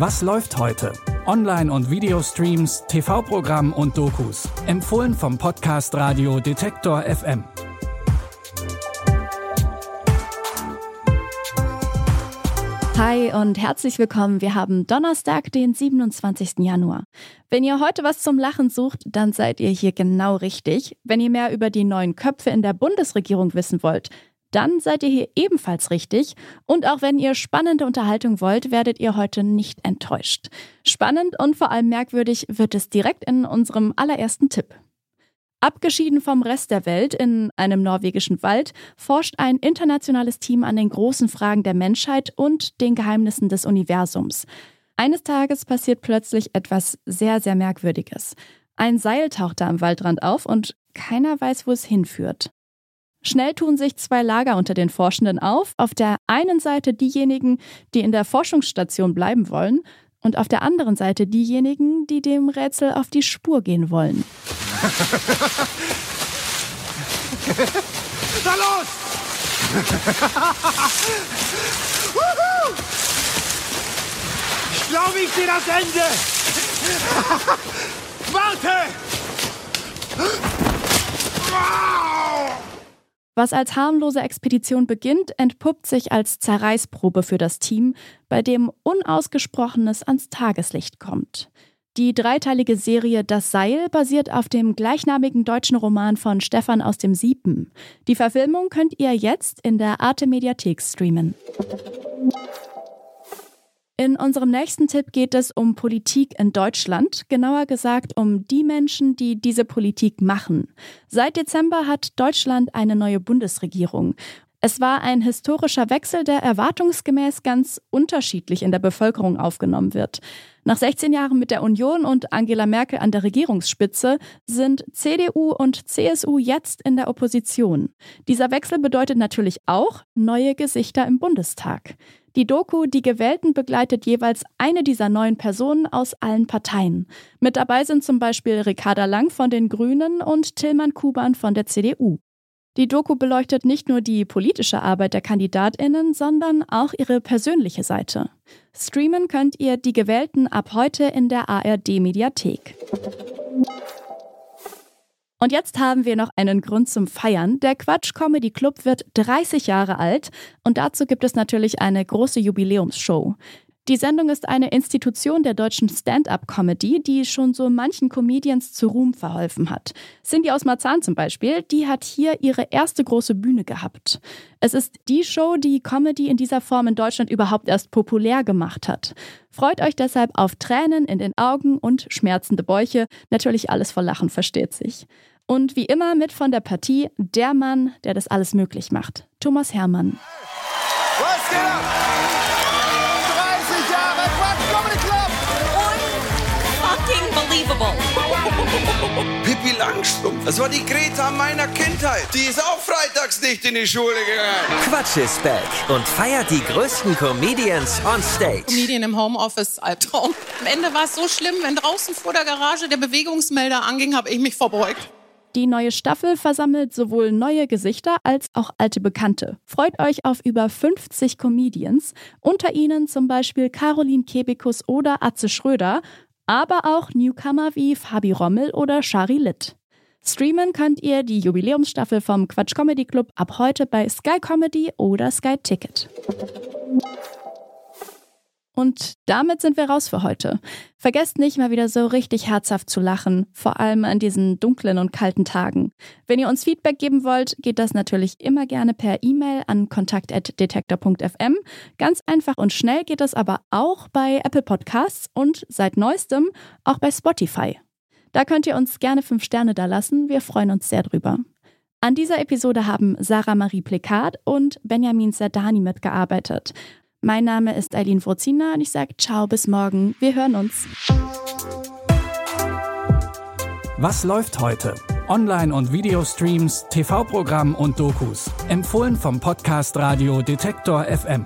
Was läuft heute? Online- und Videostreams, TV-Programm und Dokus. Empfohlen vom Podcast Radio Detektor FM. Hi und herzlich willkommen. Wir haben Donnerstag, den 27. Januar. Wenn ihr heute was zum Lachen sucht, dann seid ihr hier genau richtig. Wenn ihr mehr über die neuen Köpfe in der Bundesregierung wissen wollt, dann seid ihr hier ebenfalls richtig. Und auch wenn ihr spannende Unterhaltung wollt, werdet ihr heute nicht enttäuscht. Spannend und vor allem merkwürdig wird es direkt in unserem allerersten Tipp. Abgeschieden vom Rest der Welt in einem norwegischen Wald forscht ein internationales Team an den großen Fragen der Menschheit und den Geheimnissen des Universums. Eines Tages passiert plötzlich etwas sehr, sehr Merkwürdiges. Ein Seil taucht da am Waldrand auf und keiner weiß, wo es hinführt. Schnell tun sich zwei Lager unter den Forschenden auf. Auf der einen Seite diejenigen, die in der Forschungsstation bleiben wollen, und auf der anderen Seite diejenigen, die dem Rätsel auf die Spur gehen wollen. Na los! ich glaube, ich sehe das Ende. Was als harmlose Expedition beginnt, entpuppt sich als Zerreißprobe für das Team, bei dem Unausgesprochenes ans Tageslicht kommt. Die dreiteilige Serie Das Seil basiert auf dem gleichnamigen deutschen Roman von Stefan aus dem Siepen. Die Verfilmung könnt ihr jetzt in der Arte Mediathek streamen. In unserem nächsten Tipp geht es um Politik in Deutschland, genauer gesagt um die Menschen, die diese Politik machen. Seit Dezember hat Deutschland eine neue Bundesregierung. Es war ein historischer Wechsel, der erwartungsgemäß ganz unterschiedlich in der Bevölkerung aufgenommen wird. Nach 16 Jahren mit der Union und Angela Merkel an der Regierungsspitze sind CDU und CSU jetzt in der Opposition. Dieser Wechsel bedeutet natürlich auch neue Gesichter im Bundestag. Die Doku Die Gewählten begleitet jeweils eine dieser neuen Personen aus allen Parteien. Mit dabei sind zum Beispiel Ricarda Lang von den Grünen und Tillmann Kuban von der CDU. Die Doku beleuchtet nicht nur die politische Arbeit der Kandidatinnen, sondern auch ihre persönliche Seite. Streamen könnt ihr die Gewählten ab heute in der ARD Mediathek. Und jetzt haben wir noch einen Grund zum Feiern. Der Quatsch Comedy Club wird 30 Jahre alt und dazu gibt es natürlich eine große Jubiläumsshow. Die Sendung ist eine Institution der deutschen Stand-up-Comedy, die schon so manchen Comedians zu Ruhm verholfen hat. Cindy aus Marzahn zum Beispiel, die hat hier ihre erste große Bühne gehabt. Es ist die Show, die Comedy in dieser Form in Deutschland überhaupt erst populär gemacht hat. Freut euch deshalb auf Tränen in den Augen und schmerzende Bäuche. Natürlich alles vor Lachen, versteht sich. Und wie immer mit von der Partie der Mann, der das alles möglich macht, Thomas Hermann. Was geht ab? Pippi Langstrumpf, das war die Greta meiner Kindheit. Die ist auch freitags nicht in die Schule gegangen. Quatsch ist back und feiert die größten Comedians on stage. Comedian im Homeoffice, Albtraum. Am Ende war es so schlimm, wenn draußen vor der Garage der Bewegungsmelder anging, habe ich mich verbeugt. Die neue Staffel versammelt sowohl neue Gesichter als auch alte Bekannte. Freut euch auf über 50 Comedians, unter ihnen zum Beispiel Caroline Kebekus oder Atze Schröder, aber auch Newcomer wie Fabi Rommel oder Shari Litt. Streamen könnt ihr die Jubiläumsstaffel vom Quatsch Comedy Club ab heute bei Sky Comedy oder Sky Ticket. Und damit sind wir raus für heute. Vergesst nicht mal wieder so richtig herzhaft zu lachen, vor allem an diesen dunklen und kalten Tagen. Wenn ihr uns Feedback geben wollt, geht das natürlich immer gerne per E-Mail an kontakt.detektor.fm. Ganz einfach und schnell geht das aber auch bei Apple Podcasts und seit neuestem auch bei Spotify. Da könnt ihr uns gerne fünf Sterne da lassen, wir freuen uns sehr drüber. An dieser Episode haben Sarah Marie Plekat und Benjamin Zerdani mitgearbeitet. Mein Name ist Eileen Frozina und ich sage ciao bis morgen. Wir hören uns. Was läuft heute? Online- und Videostreams, TV-Programm und Dokus. Empfohlen vom Podcast Radio Detektor FM.